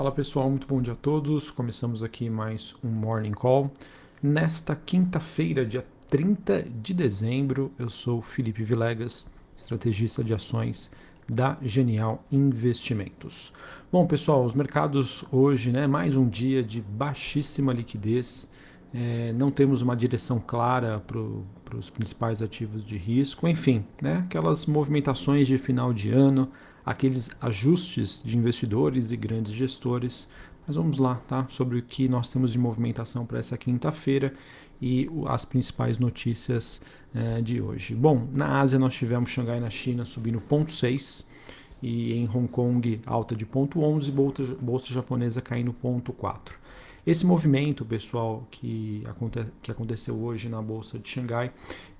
Fala pessoal, muito bom dia a todos. Começamos aqui mais um Morning Call. Nesta quinta-feira, dia 30 de dezembro, eu sou Felipe Vilegas, estrategista de ações da Genial Investimentos. Bom, pessoal, os mercados hoje, né, mais um dia de baixíssima liquidez. É, não temos uma direção clara para os principais ativos de risco, enfim, né, aquelas movimentações de final de ano, aqueles ajustes de investidores e grandes gestores. Mas vamos lá, tá? Sobre o que nós temos de movimentação para essa quinta-feira e as principais notícias eh, de hoje. Bom, na Ásia nós tivemos Xangai na China subindo 0,6 e em Hong Kong alta de 0,11, bolsa, bolsa japonesa caindo 0,4. Esse movimento, pessoal, que, aconte que aconteceu hoje na bolsa de Xangai,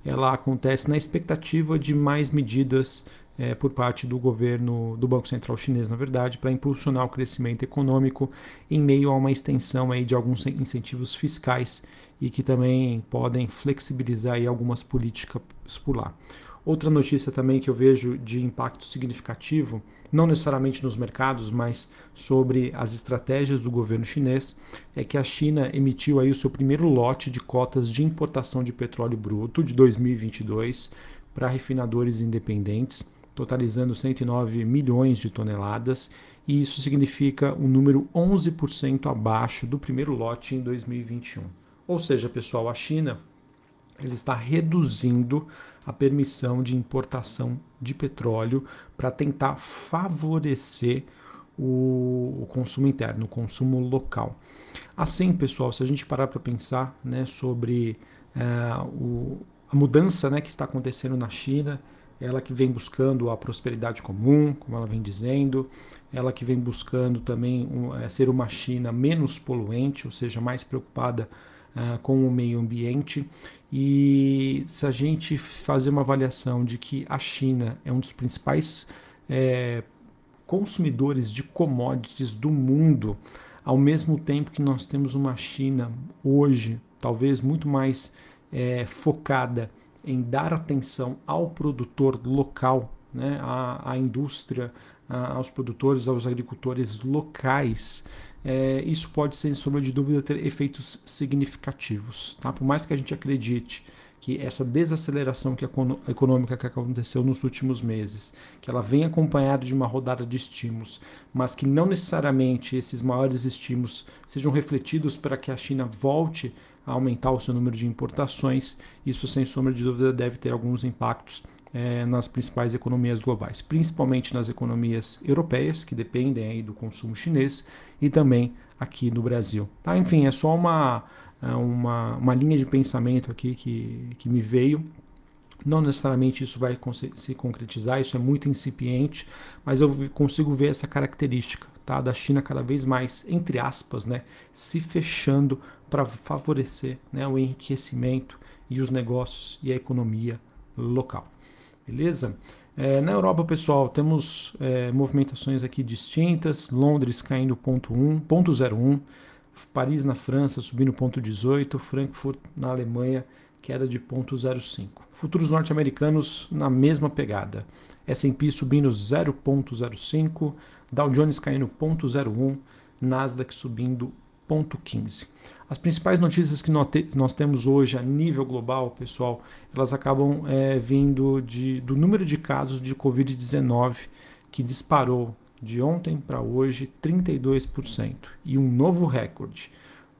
ela acontece na expectativa de mais medidas é, por parte do governo do Banco Central chinês, na verdade, para impulsionar o crescimento econômico em meio a uma extensão aí de alguns incentivos fiscais e que também podem flexibilizar aí algumas políticas por lá. Outra notícia também que eu vejo de impacto significativo, não necessariamente nos mercados, mas sobre as estratégias do governo chinês, é que a China emitiu aí o seu primeiro lote de cotas de importação de petróleo bruto de 2022 para refinadores independentes totalizando 109 milhões de toneladas, e isso significa um número 11% abaixo do primeiro lote em 2021. Ou seja, pessoal, a China ele está reduzindo a permissão de importação de petróleo para tentar favorecer o, consumo interno, o consumo local. Assim, pessoal, se a gente parar para pensar né, sobre é, o, a mudança né, que está acontecendo na China, ela que vem buscando a prosperidade comum, como ela vem dizendo, ela que vem buscando também um, é, ser uma China menos poluente, ou seja, mais preocupada uh, com o meio ambiente. E se a gente fazer uma avaliação de que a China é um dos principais é, consumidores de commodities do mundo, ao mesmo tempo que nós temos uma China hoje, talvez muito mais é, focada em dar atenção ao produtor local, né, à, à indústria, aos produtores, aos agricultores locais, é, isso pode, sem sombra de dúvida, ter efeitos significativos. Tá? Por mais que a gente acredite que essa desaceleração que econômica que aconteceu nos últimos meses, que ela vem acompanhada de uma rodada de estímulos, mas que não necessariamente esses maiores estímulos sejam refletidos para que a China volte aumentar o seu número de importações, isso sem sombra de dúvida deve ter alguns impactos é, nas principais economias globais, principalmente nas economias europeias, que dependem aí do consumo chinês, e também aqui no Brasil. Tá? Enfim, é só uma, é, uma, uma linha de pensamento aqui que, que me veio. Não necessariamente isso vai se concretizar, isso é muito incipiente, mas eu consigo ver essa característica tá? da China cada vez mais, entre aspas, né, se fechando para favorecer né, o enriquecimento e os negócios e a economia local. Beleza? É, na Europa, pessoal, temos é, movimentações aqui distintas. Londres caindo ponto 1, ponto 01, Paris na França subindo ponto 18, Frankfurt na Alemanha queda de ponto 05. Futuros norte-americanos na mesma pegada. S&P subindo 0.05, Dow Jones caindo 0.01, Nasdaq subindo 0.15. As principais notícias que nós temos hoje a nível global, pessoal, elas acabam é, vindo de, do número de casos de Covid-19 que disparou de ontem para hoje 32% e um novo recorde.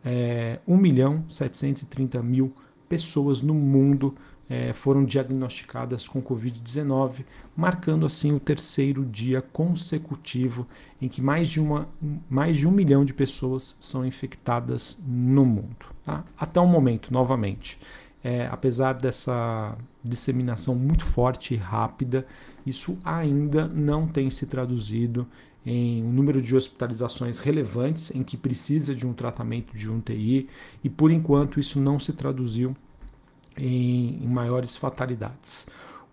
É, 1 milhão 730 mil pessoas no mundo é, foram diagnosticadas com Covid-19, marcando assim o terceiro dia consecutivo em que mais de, uma, mais de um milhão de pessoas são infectadas no mundo. Tá? Até o momento, novamente. É, apesar dessa disseminação muito forte e rápida, isso ainda não tem se traduzido em um número de hospitalizações relevantes em que precisa de um tratamento de um TI e por enquanto isso não se traduziu em, maiores fatalidades.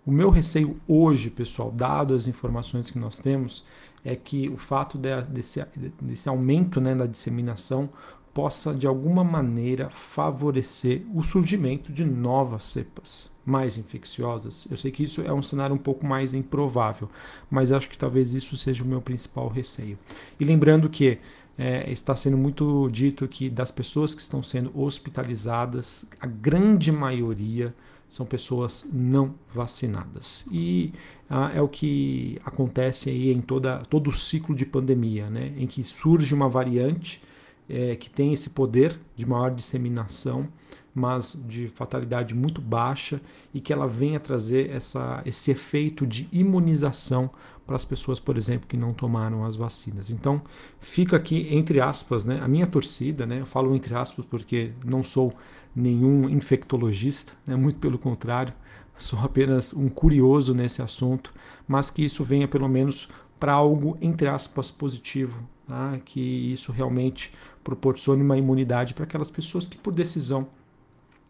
O meu receio hoje, pessoal, dado as informações que nós temos, é que o fato de, desse, desse aumento né, da disseminação possa de alguma maneira favorecer o surgimento de novas cepas mais infecciosas. Eu sei que isso é um cenário um pouco mais improvável, mas acho que talvez isso seja o meu principal receio. E lembrando que é, está sendo muito dito que das pessoas que estão sendo hospitalizadas, a grande maioria são pessoas não vacinadas. E ah, é o que acontece aí em toda, todo o ciclo de pandemia, né? em que surge uma variante é, que tem esse poder de maior disseminação, mas de fatalidade muito baixa e que ela venha trazer essa, esse efeito de imunização para as pessoas, por exemplo, que não tomaram as vacinas. Então, fica aqui entre aspas, né, a minha torcida, né, eu falo entre aspas porque não sou nenhum infectologista, né, muito pelo contrário, sou apenas um curioso nesse assunto, mas que isso venha pelo menos para algo entre aspas positivo, tá? que isso realmente proporcione uma imunidade para aquelas pessoas que por decisão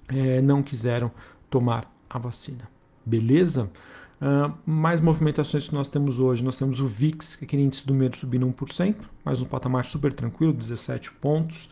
é, não quiseram tomar a vacina. Beleza? Uh, mais movimentações que nós temos hoje, nós temos o VIX, que é aquele índice do medo subindo 1%, mais um patamar super tranquilo, 17 pontos.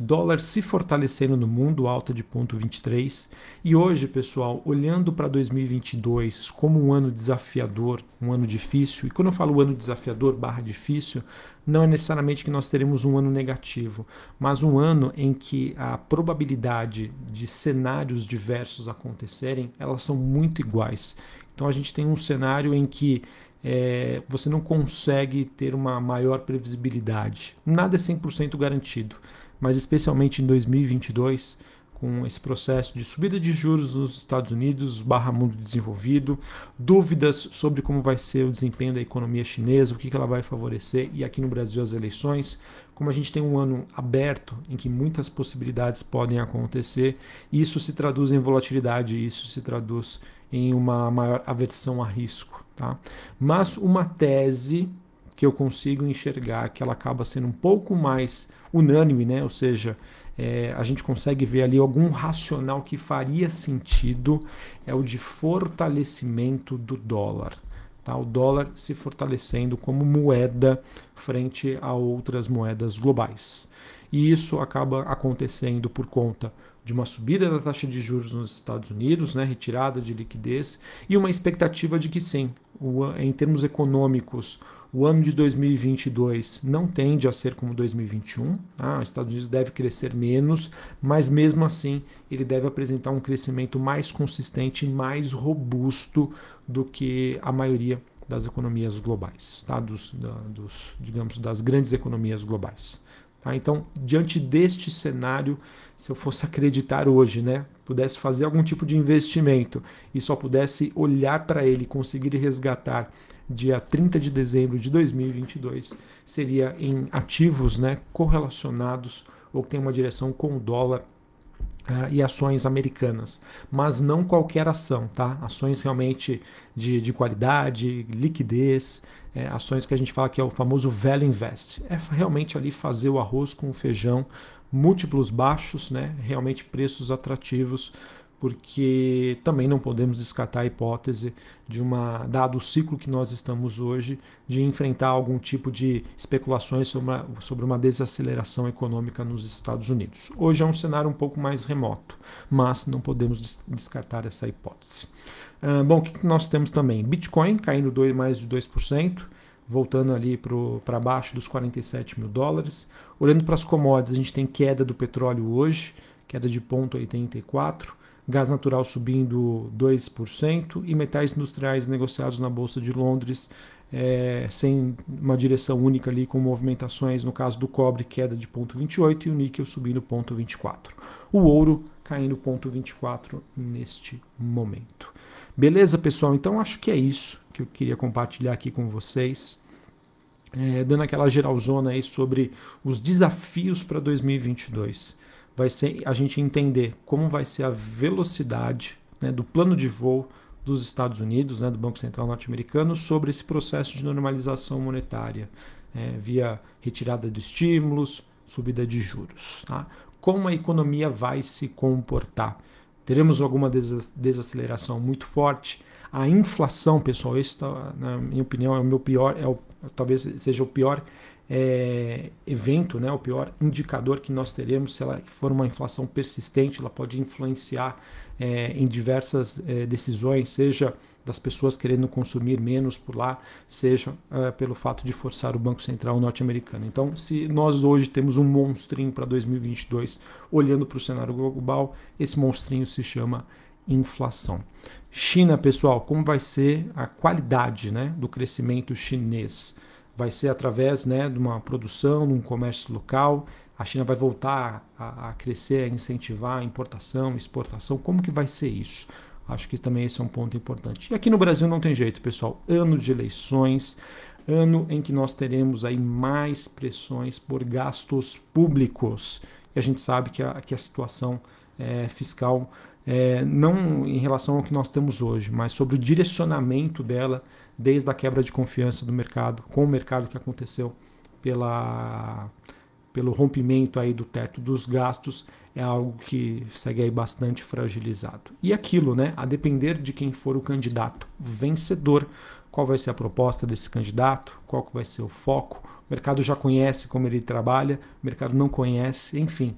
Dólar se fortalecendo no mundo, alta de 0,23. E hoje, pessoal, olhando para 2022 como um ano desafiador, um ano difícil, e quando eu falo ano desafiador barra difícil, não é necessariamente que nós teremos um ano negativo, mas um ano em que a probabilidade de cenários diversos acontecerem, elas são muito iguais. Então a gente tem um cenário em que é, você não consegue ter uma maior previsibilidade. Nada é 100% garantido, mas especialmente em 2022, com esse processo de subida de juros nos Estados Unidos, barra mundo desenvolvido, dúvidas sobre como vai ser o desempenho da economia chinesa, o que ela vai favorecer, e aqui no Brasil as eleições, como a gente tem um ano aberto em que muitas possibilidades podem acontecer, isso se traduz em volatilidade, isso se traduz em uma maior aversão a risco. Tá? Mas uma tese que eu consigo enxergar que ela acaba sendo um pouco mais unânime, né? ou seja, é, a gente consegue ver ali algum racional que faria sentido, é o de fortalecimento do dólar. Tá? O dólar se fortalecendo como moeda frente a outras moedas globais. E isso acaba acontecendo por conta de uma subida da taxa de juros nos Estados Unidos, né, retirada de liquidez, e uma expectativa de que sim, em termos econômicos, o ano de 2022 não tende a ser como 2021. Tá? Os Estados Unidos deve crescer menos, mas mesmo assim ele deve apresentar um crescimento mais consistente mais robusto do que a maioria das economias globais, tá? dos, da, dos, digamos, das grandes economias globais. Tá? Então, diante deste cenário, se eu fosse acreditar hoje, né, pudesse fazer algum tipo de investimento e só pudesse olhar para ele conseguir resgatar dia 30 de dezembro de 2022, seria em ativos né, correlacionados ou que tem uma direção com o dólar Uh, e ações americanas, mas não qualquer ação, tá? Ações realmente de, de qualidade, liquidez, é, ações que a gente fala que é o famoso value invest. É realmente ali fazer o arroz com o feijão, múltiplos baixos, né? Realmente preços atrativos porque também não podemos descartar a hipótese de uma, dado o ciclo que nós estamos hoje, de enfrentar algum tipo de especulações sobre uma, sobre uma desaceleração econômica nos Estados Unidos. Hoje é um cenário um pouco mais remoto, mas não podemos descartar essa hipótese. Uh, bom, o que nós temos também? Bitcoin caindo dois, mais de 2%, voltando ali para baixo dos 47 mil dólares. Olhando para as commodities, a gente tem queda do petróleo hoje, queda de 0,84 gás natural subindo 2% e metais industriais negociados na Bolsa de Londres é, sem uma direção única ali, com movimentações, no caso do cobre, queda de 0,28 e o níquel subindo 0,24. O ouro caindo 0,24 neste momento. Beleza, pessoal? Então acho que é isso que eu queria compartilhar aqui com vocês. É, dando aquela geralzona aí sobre os desafios para 2022 vai ser a gente entender como vai ser a velocidade né, do plano de voo dos Estados Unidos, né, do Banco Central norte-americano, sobre esse processo de normalização monetária, é, via retirada de estímulos, subida de juros. Tá? Como a economia vai se comportar? Teremos alguma desaceleração muito forte? A inflação, pessoal, isso, tá, na minha opinião, é o meu pior, é o, talvez seja o pior é, evento, né, o pior indicador que nós teremos, se ela for uma inflação persistente, ela pode influenciar é, em diversas é, decisões, seja das pessoas querendo consumir menos por lá, seja é, pelo fato de forçar o Banco Central norte-americano. Então, se nós hoje temos um monstrinho para 2022, olhando para o cenário global, esse monstrinho se chama inflação. China, pessoal, como vai ser a qualidade né, do crescimento chinês? Vai ser através né, de uma produção, de um comércio local. A China vai voltar a, a crescer, a incentivar a importação, exportação. Como que vai ser isso? Acho que também esse é um ponto importante. E aqui no Brasil não tem jeito, pessoal. Ano de eleições, ano em que nós teremos aí mais pressões por gastos públicos. E a gente sabe que a, que a situação é, fiscal, é, não em relação ao que nós temos hoje, mas sobre o direcionamento dela desde a quebra de confiança do mercado, com o mercado que aconteceu pela, pelo rompimento aí do teto dos gastos, é algo que segue aí bastante fragilizado. E aquilo, né, a depender de quem for o candidato vencedor, qual vai ser a proposta desse candidato, qual vai ser o foco, o mercado já conhece como ele trabalha, o mercado não conhece, enfim.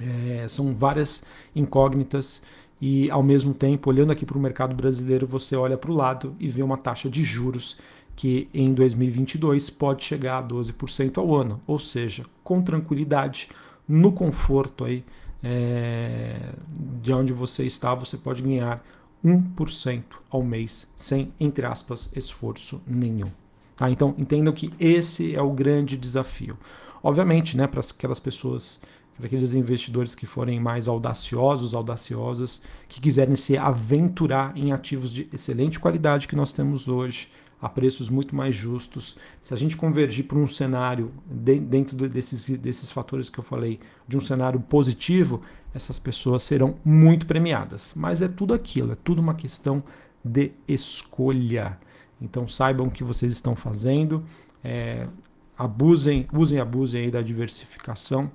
É, são várias incógnitas e ao mesmo tempo, olhando aqui para o mercado brasileiro, você olha para o lado e vê uma taxa de juros que em 2022 pode chegar a 12% ao ano, ou seja, com tranquilidade, no conforto aí é, de onde você está, você pode ganhar 1% ao mês sem, entre aspas, esforço nenhum. Tá? Então entendam que esse é o grande desafio. Obviamente, né, para aquelas pessoas para aqueles investidores que forem mais audaciosos, audaciosas, que quiserem se aventurar em ativos de excelente qualidade que nós temos hoje, a preços muito mais justos. Se a gente convergir para um cenário de, dentro desses, desses fatores que eu falei, de um cenário positivo, essas pessoas serão muito premiadas. Mas é tudo aquilo, é tudo uma questão de escolha. Então saibam o que vocês estão fazendo, é, abusem, usem e abusem aí da diversificação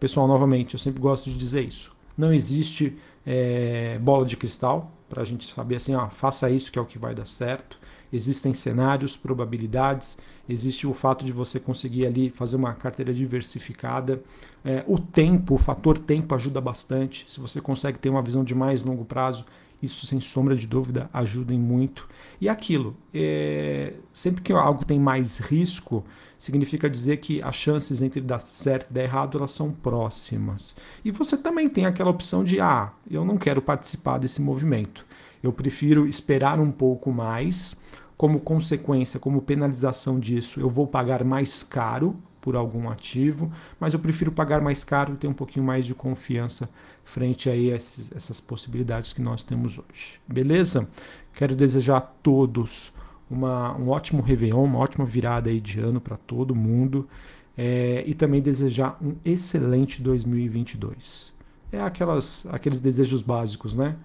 Pessoal, novamente, eu sempre gosto de dizer isso. Não existe é, bola de cristal para a gente saber assim, ó, faça isso que é o que vai dar certo. Existem cenários, probabilidades, existe o fato de você conseguir ali fazer uma carteira diversificada. É, o tempo, o fator tempo ajuda bastante. Se você consegue ter uma visão de mais longo prazo, isso, sem sombra de dúvida, ajuda em muito. E aquilo, é, sempre que algo tem mais risco, significa dizer que as chances entre dar certo e dar errado elas são próximas. E você também tem aquela opção de, ah, eu não quero participar desse movimento. Eu prefiro esperar um pouco mais. Como consequência, como penalização disso, eu vou pagar mais caro por algum ativo, mas eu prefiro pagar mais caro e ter um pouquinho mais de confiança frente a essas possibilidades que nós temos hoje. Beleza? Quero desejar a todos uma, um ótimo Réveillon, uma ótima virada aí de ano para todo mundo é, e também desejar um excelente 2022. É aquelas, aqueles desejos básicos, né?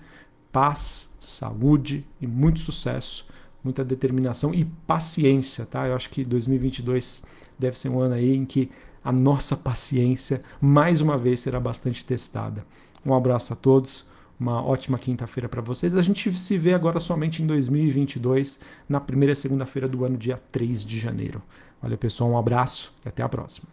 Paz, saúde e muito sucesso, muita determinação e paciência, tá? Eu acho que 2022 deve ser um ano aí em que a nossa paciência mais uma vez será bastante testada. Um abraço a todos, uma ótima quinta-feira para vocês. A gente se vê agora somente em 2022, na primeira segunda-feira do ano, dia 3 de janeiro. Valeu, pessoal, um abraço e até a próxima.